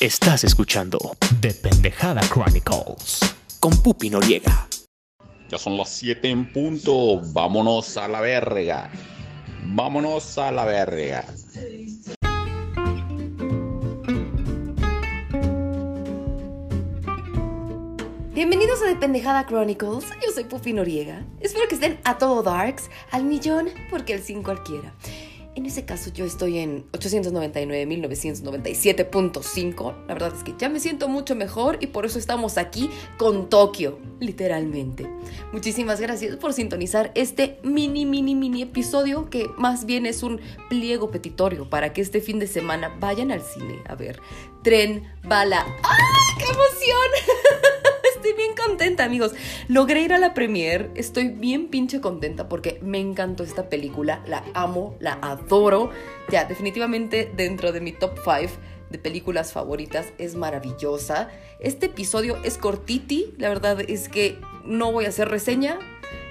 Estás escuchando The Pendejada Chronicles. con Pupi Noriega. Ya son las 7 en punto. Vámonos a la verga. Vámonos a la verga. Bienvenidos a The Pendejada Chronicles, yo soy Puffy Noriega. Espero que estén a todo darks, al millón, porque el sin cualquiera. En ese caso yo estoy en 899.997.5. La verdad es que ya me siento mucho mejor y por eso estamos aquí con Tokio, literalmente. Muchísimas gracias por sintonizar este mini, mini, mini episodio que más bien es un pliego petitorio para que este fin de semana vayan al cine a ver Tren Bala. ¡Ay, qué emoción! Contenta, amigos. Logré ir a la premiere. Estoy bien pinche contenta porque me encantó esta película. La amo, la adoro. Ya, definitivamente dentro de mi top 5 de películas favoritas. Es maravillosa. Este episodio es cortiti. La verdad es que no voy a hacer reseña.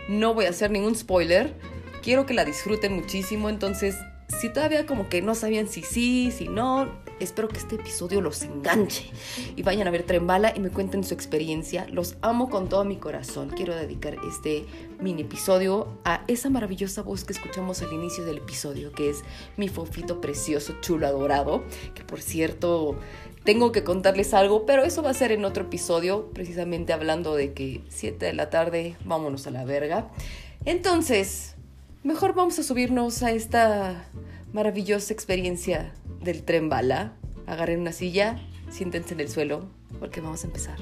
No voy a hacer ningún spoiler. Quiero que la disfruten muchísimo. Entonces, si todavía como que no sabían si sí, si no, espero que este episodio los enganche y vayan a ver Tren Bala y me cuenten su experiencia. Los amo con todo mi corazón. Quiero dedicar este mini episodio a esa maravillosa voz que escuchamos al inicio del episodio, que es mi fofito precioso, chulo, adorado, que por cierto tengo que contarles algo, pero eso va a ser en otro episodio, precisamente hablando de que 7 de la tarde, vámonos a la verga. Entonces, mejor vamos a subirnos a esta maravillosa experiencia del tren bala. Agarren una silla, siéntense en el suelo, porque vamos a empezar.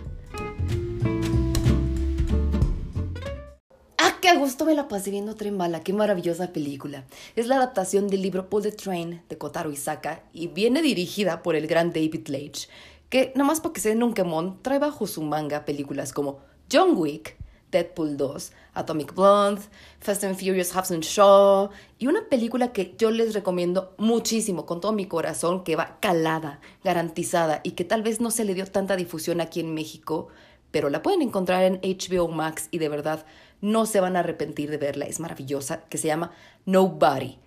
¡Ah, qué gusto me la pasé viendo Tren Bala! ¡Qué maravillosa película! Es la adaptación del libro Pull the Train de Kotaro Isaka y viene dirigida por el gran David Leitch, que, nada más porque se den un quemón, trae bajo su manga películas como John Wick, Deadpool 2, Atomic Blonde, Fast and Furious Hobbs and Shaw y una película que yo les recomiendo muchísimo con todo mi corazón que va calada, garantizada y que tal vez no se le dio tanta difusión aquí en México, pero la pueden encontrar en HBO Max y de verdad no se van a arrepentir de verla, es maravillosa, que se llama Nobody.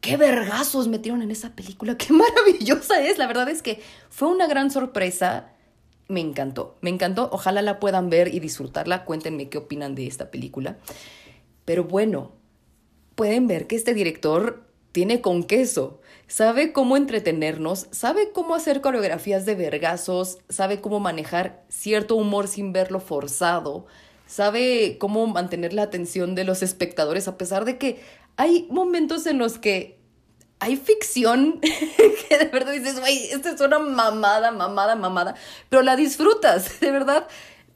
¡Qué vergazos metieron en esa película! ¡Qué maravillosa es! La verdad es que fue una gran sorpresa me encantó, me encantó. Ojalá la puedan ver y disfrutarla. Cuéntenme qué opinan de esta película. Pero bueno, pueden ver que este director tiene con queso. Sabe cómo entretenernos, sabe cómo hacer coreografías de vergazos, sabe cómo manejar cierto humor sin verlo forzado, sabe cómo mantener la atención de los espectadores a pesar de que hay momentos en los que hay ficción que de verdad dices, güey, esta es una mamada, mamada, mamada, pero la disfrutas, de verdad.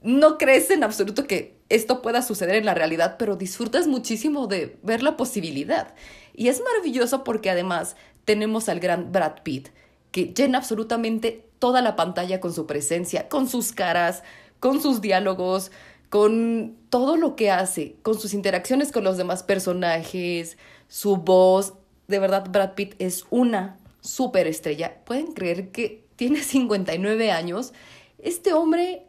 No crees en absoluto que esto pueda suceder en la realidad, pero disfrutas muchísimo de ver la posibilidad. Y es maravilloso porque además tenemos al gran Brad Pitt, que llena absolutamente toda la pantalla con su presencia, con sus caras, con sus diálogos, con todo lo que hace, con sus interacciones con los demás personajes, su voz, de verdad Brad Pitt es una superestrella. ¿Pueden creer que tiene 59 años? Este hombre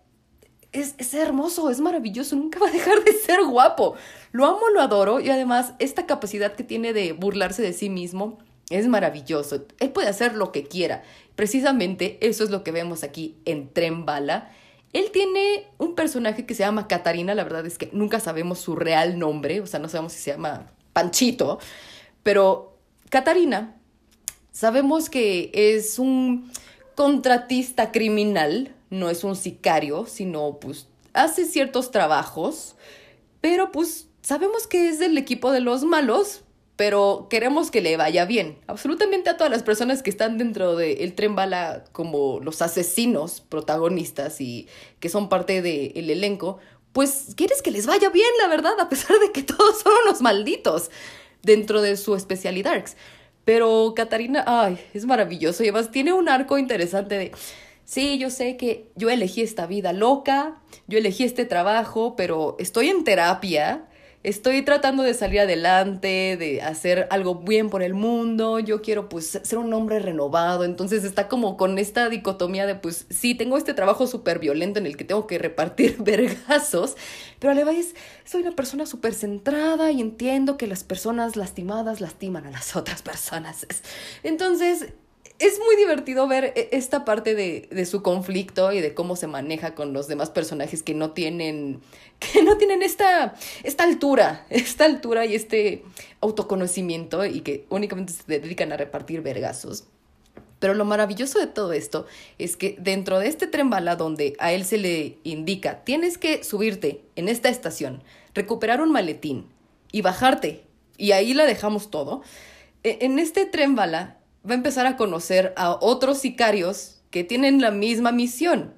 es, es, hermoso, es maravilloso, nunca va a dejar de ser guapo. Lo amo, lo adoro y además esta capacidad que tiene de burlarse de sí mismo es maravilloso. Él puede hacer lo que quiera. Precisamente eso es lo que vemos aquí en Tren Bala. Él tiene un personaje que se llama Catarina, la verdad es que nunca sabemos su real nombre, o sea, no sabemos si se llama Panchito, pero Catarina, sabemos que es un contratista criminal, no es un sicario, sino pues hace ciertos trabajos, pero pues sabemos que es del equipo de los malos, pero queremos que le vaya bien. Absolutamente a todas las personas que están dentro del el tren bala como los asesinos protagonistas y que son parte del elenco, pues quieres que les vaya bien, la verdad, a pesar de que todos son unos malditos dentro de su especialidad. Pero Catarina, ay, es maravilloso y además tiene un arco interesante de, sí, yo sé que yo elegí esta vida loca, yo elegí este trabajo, pero estoy en terapia, estoy tratando de salir adelante, de hacer algo bien por el mundo, yo quiero pues ser un hombre renovado, entonces está como con esta dicotomía de pues sí, tengo este trabajo súper violento en el que tengo que repartir vergazos, pero a la vez soy una persona súper centrada y entiendo que las personas lastimadas lastiman a las otras personas. Entonces, es muy divertido ver e, esta parte de, de, su conflicto y de cómo se maneja con los demás personajes que no tienen, que no tienen esta, esta altura, esta altura y este autoconocimiento y que únicamente se dedican a repartir vergazos. Pero lo maravilloso de todo esto es que dentro de este tren bala donde a él se le indica, tienes que subirte en esta estación, recuperar un maletín y bajarte, y ahí la dejamos todo, e, en este tren bala va a empezar a conocer a otros sicarios que tienen la misma misión.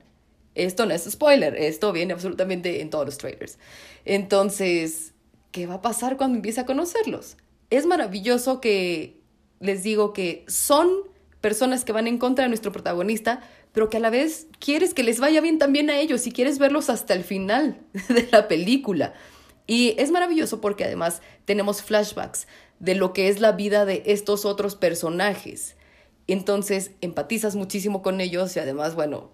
Esto no es spoiler, esto viene absolutamente en todos los trailers. Entonces, ¿qué va a pasar cuando empiece a conocerlos? Es maravilloso que les digo que son personas que van en contra de nuestro protagonista, pero que a la vez quieres que les vaya bien también a ellos y quieres verlos hasta el final de la película. Y es maravilloso porque además tenemos flashbacks de lo que es la vida de estos otros personajes. Entonces empatizas muchísimo con ellos y además, bueno,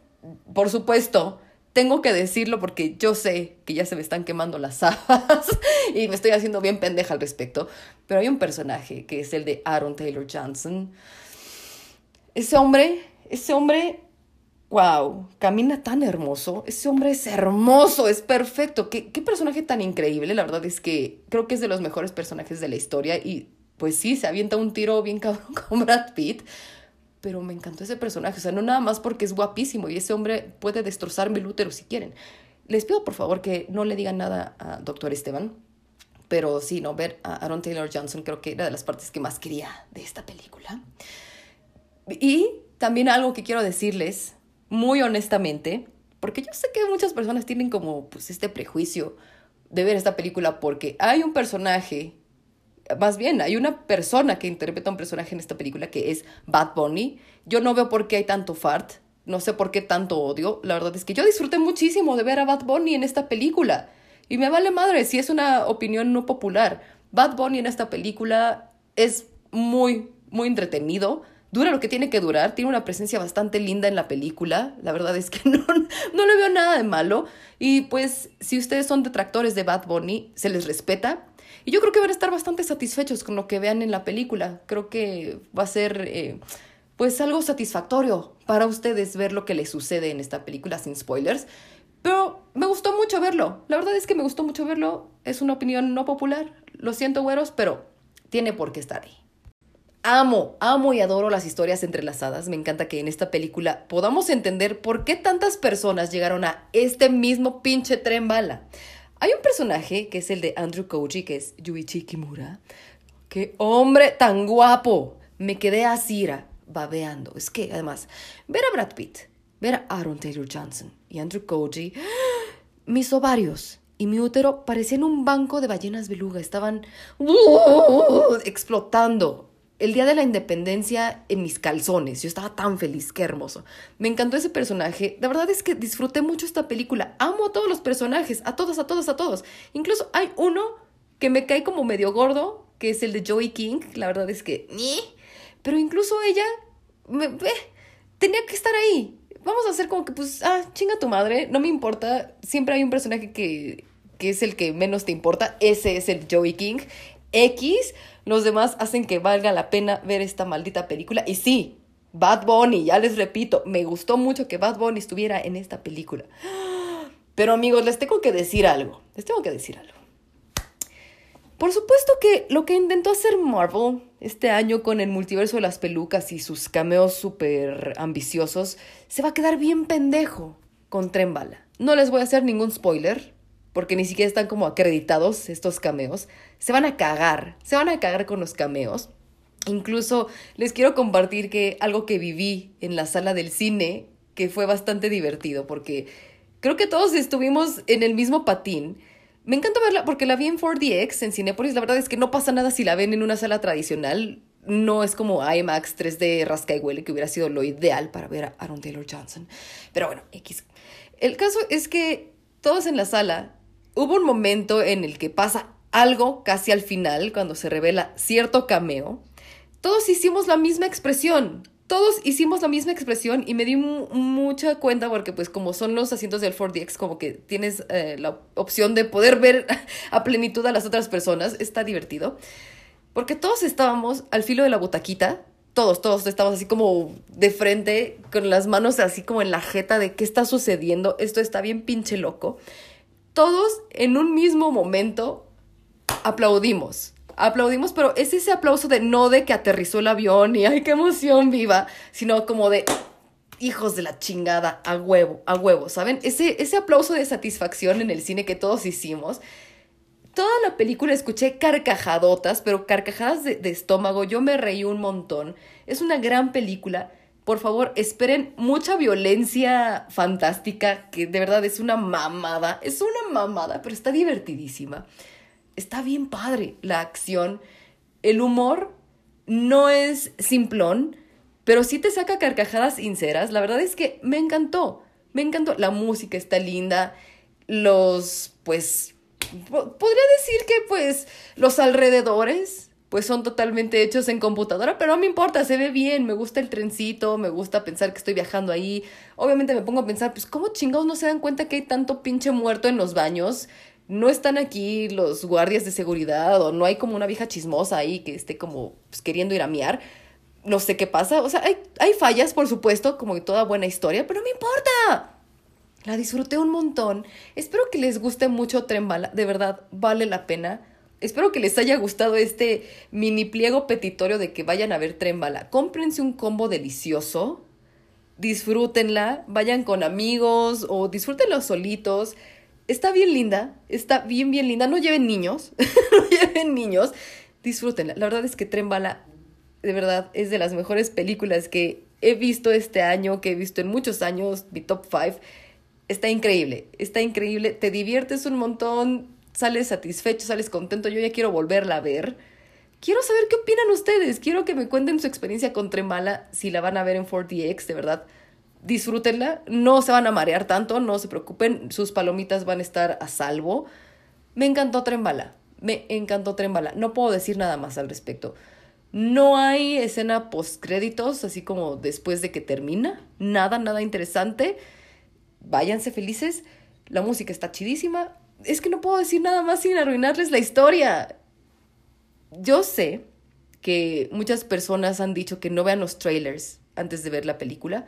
por supuesto, tengo que decirlo porque yo sé que ya se me están quemando las habas y me estoy haciendo bien pendeja al respecto, pero hay un personaje que es el de Aaron Taylor Johnson. Ese hombre, ese hombre wow, camina tan hermoso, ese hombre es hermoso, es perfecto, ¿Qué, qué personaje tan increíble, la verdad es que creo que es de los mejores personajes de la historia y pues sí, se avienta un tiro bien cabrón con Brad Pitt, pero me encantó ese personaje, o sea, no nada más porque es guapísimo y ese hombre puede destrozar mi útero si quieren. Les pido por favor que no le digan nada a Doctor Esteban, pero sí, no, ver a Aaron Taylor Johnson creo que era de las partes que más quería de esta película. Y también algo que quiero decirles muy honestamente, porque yo sé que muchas personas tienen como pues este prejuicio de ver esta película porque hay un personaje, más bien hay una persona que interpreta a un personaje en esta película que es Bad Bunny. Yo no veo por qué hay tanto fart, no sé por qué tanto odio. La verdad es que yo disfruté muchísimo de ver a Bad Bunny en esta película. Y me vale madre si es una opinión no popular. Bad Bunny en esta película es muy, muy entretenido dura lo que tiene que durar, tiene una presencia bastante linda en la película, la verdad es que no, no le veo nada de malo, y pues si ustedes son detractores de Bad Bunny, se les respeta, y yo creo que van a estar bastante satisfechos con lo que vean en la película, creo que va a ser eh, pues algo satisfactorio para ustedes ver lo que les sucede en esta película sin spoilers, pero me gustó mucho verlo, la verdad es que me gustó mucho verlo, es una opinión no popular, lo siento güeros, pero tiene por qué estar ahí. Amo, amo y adoro las historias entrelazadas. Me encanta que en esta película podamos entender por qué tantas personas llegaron a este mismo pinche tren bala. Hay un personaje que es el de Andrew Koji, que es Yuichi Kimura. ¡Qué hombre tan guapo! Me quedé así, babeando. Es que, además, ver a Brad Pitt, ver a Aaron Taylor Johnson y Andrew Koji, mis ovarios y mi útero parecían un banco de ballenas beluga. Estaban explotando el día de la independencia en mis calzones. Yo estaba tan feliz, qué hermoso. Me encantó ese personaje. La verdad es que disfruté mucho esta película. Amo a todos los personajes, a todos, a todos, a todos. Incluso hay uno que me cae como medio gordo, que es el de Joey King. La verdad es que... Pero incluso ella... Me, tenía que estar ahí. Vamos a hacer como que, pues, ah, chinga tu madre, no me importa. Siempre hay un personaje que, que es el que menos te importa. Ese es el Joey King. X, los demás hacen que valga la pena ver esta maldita película. Y sí, Bad Bunny, ya les repito, me gustó mucho que Bad Bunny estuviera en esta película. Pero amigos, les tengo que decir algo. Les tengo que decir algo. Por supuesto que lo que intentó hacer Marvel este año con el multiverso de las pelucas y sus cameos súper ambiciosos, se va a quedar bien pendejo con Tren Bala. No les voy a hacer ningún spoiler, porque ni siquiera están como acreditados estos cameos, se van a cagar, se van a cagar con los cameos. Incluso les quiero compartir que algo que viví en la sala del cine, que fue bastante divertido, porque creo que todos estuvimos en el mismo patín. Me encanta verla porque la vi en 4DX, en Cinepolis. La verdad es que no pasa nada si la ven en una sala tradicional. No es como IMAX 3D rasca y huele, que hubiera sido lo ideal para ver a Aaron Taylor Johnson. Pero bueno, X. El caso es que todos en la sala hubo un momento en el que pasa algo casi al final, cuando se revela cierto cameo. Todos hicimos la misma expresión. Todos hicimos la misma expresión y me di mucha cuenta porque pues como son los asientos del 4DX como que tienes eh, la opción de poder ver a plenitud a las otras personas, está divertido. Porque todos estábamos al filo de la butaquita todos, todos estamos así como de frente, con las manos así como en la jeta de qué está sucediendo, esto está bien pinche loco. Todos en un mismo momento aplaudimos. Aplaudimos, pero es ese aplauso de no de que aterrizó el avión y ay, qué emoción viva, sino como de hijos de la chingada, a huevo, a huevo, ¿saben? Ese, ese aplauso de satisfacción en el cine que todos hicimos. Toda la película escuché carcajadotas, pero carcajadas de, de estómago. Yo me reí un montón. Es una gran película. Por favor, esperen mucha violencia fantástica, que de verdad es una mamada. Es una mamada, pero está divertidísima. Está bien padre la acción. El humor no es simplón, pero sí te saca carcajadas sinceras. La verdad es que me encantó. Me encantó. La música está linda. Los, pues, podría decir que pues los alrededores pues son totalmente hechos en computadora, pero no me importa, se ve bien, me gusta el trencito, me gusta pensar que estoy viajando ahí. Obviamente me pongo a pensar, pues cómo chingados no se dan cuenta que hay tanto pinche muerto en los baños. No están aquí los guardias de seguridad o no hay como una vieja chismosa ahí que esté como pues, queriendo ir a miar. No sé qué pasa, o sea, hay, hay fallas, por supuesto, como toda buena historia, pero no me importa. La disfruté un montón. Espero que les guste mucho Trembala. De verdad, vale la pena. Espero que les haya gustado este mini pliego petitorio de que vayan a ver Trembala. Cómprense un combo delicioso. Disfrútenla. Vayan con amigos o disfrútenlo solitos. Está bien linda. Está bien, bien linda. No lleven niños. no lleven niños. Disfrútenla. La verdad es que Trembala, de verdad, es de las mejores películas que he visto este año, que he visto en muchos años. Mi top 5 está increíble, está increíble, te diviertes un montón, sales satisfecho, sales contento, yo ya quiero volverla a ver. Quiero saber qué opinan ustedes, quiero que me cuenten su experiencia con Tremala, si la van a ver en 4DX, de verdad. Disfrútenla, no se van a marear tanto, no se preocupen, sus palomitas van a estar a salvo. Me encantó Trembala, me encantó Trembala, no puedo decir nada más al respecto. No hay escena post créditos, así como después de que termina, nada, nada interesante váyanse felices, la música está chidísima. Es que no puedo decir nada más sin arruinarles la historia. Yo sé que muchas personas han dicho que no vean los trailers antes de ver la película.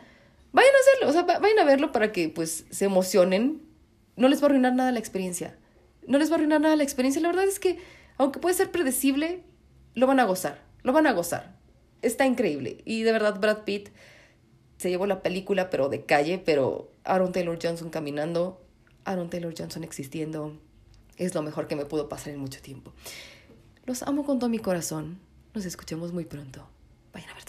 Vayan a hacerlo, o sea, vayan a verlo para que pues se emocionen. No les va a arruinar nada la experiencia. No les va a arruinar nada la experiencia. La verdad es que, aunque puede ser predecible, lo van a gozar. Lo van a gozar. Está increíble. Y de verdad, Brad Pitt se llevó la película, pero de calle, pero Aaron Taylor Johnson caminando, Aaron Taylor Johnson existiendo, es lo mejor que me pudo pasar en mucho tiempo. Los amo con todo mi corazón. Nos escuchemos muy pronto. Vayan a ver